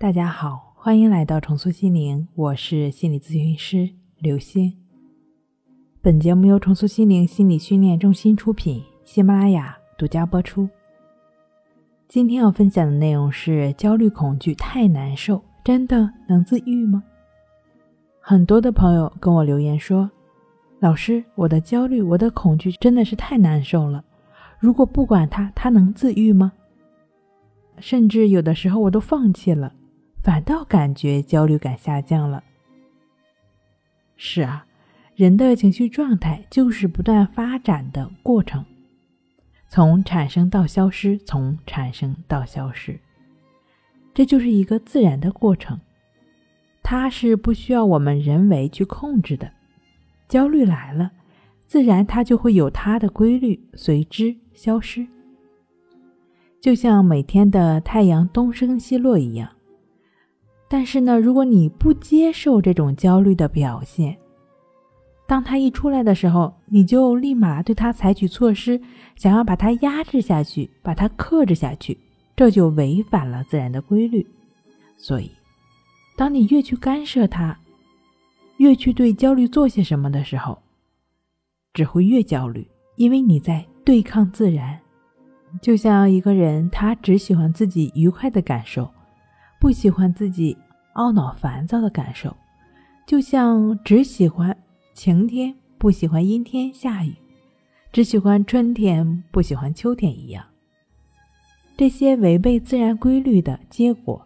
大家好，欢迎来到重塑心灵，我是心理咨询师刘星。本节目由重塑心灵心理训练中心出品，喜马拉雅独家播出。今天要分享的内容是：焦虑恐惧太难受，真的能自愈吗？很多的朋友跟我留言说：“老师，我的焦虑，我的恐惧真的是太难受了，如果不管它，它能自愈吗？甚至有的时候我都放弃了。”反倒感觉焦虑感下降了。是啊，人的情绪状态就是不断发展的过程，从产生到消失，从产生到消失，这就是一个自然的过程，它是不需要我们人为去控制的。焦虑来了，自然它就会有它的规律，随之消失，就像每天的太阳东升西落一样。但是呢，如果你不接受这种焦虑的表现，当他一出来的时候，你就立马对他采取措施，想要把他压制下去，把他克制下去，这就违反了自然的规律。所以，当你越去干涉他，越去对焦虑做些什么的时候，只会越焦虑，因为你在对抗自然。就像一个人，他只喜欢自己愉快的感受。不喜欢自己懊恼烦躁的感受，就像只喜欢晴天，不喜欢阴天下雨；只喜欢春天，不喜欢秋天一样。这些违背自然规律的结果，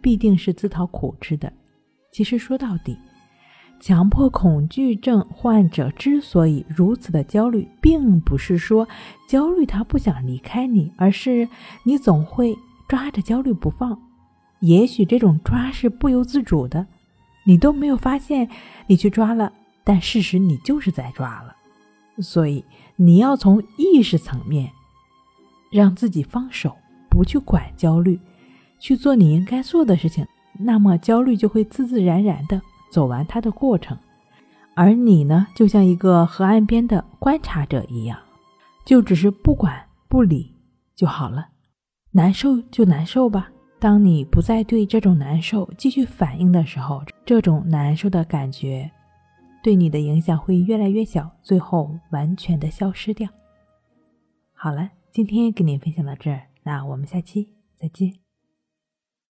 必定是自讨苦吃的。其实说到底，强迫恐惧症患者之所以如此的焦虑，并不是说焦虑他不想离开你，而是你总会抓着焦虑不放。也许这种抓是不由自主的，你都没有发现你去抓了，但事实你就是在抓了。所以你要从意识层面让自己放手，不去管焦虑，去做你应该做的事情，那么焦虑就会自自然然的走完它的过程。而你呢，就像一个河岸边的观察者一样，就只是不管不理就好了，难受就难受吧。当你不再对这种难受继续反应的时候，这种难受的感觉对你的影响会越来越小，最后完全的消失掉。好了，今天跟您分享到这儿，那我们下期再见。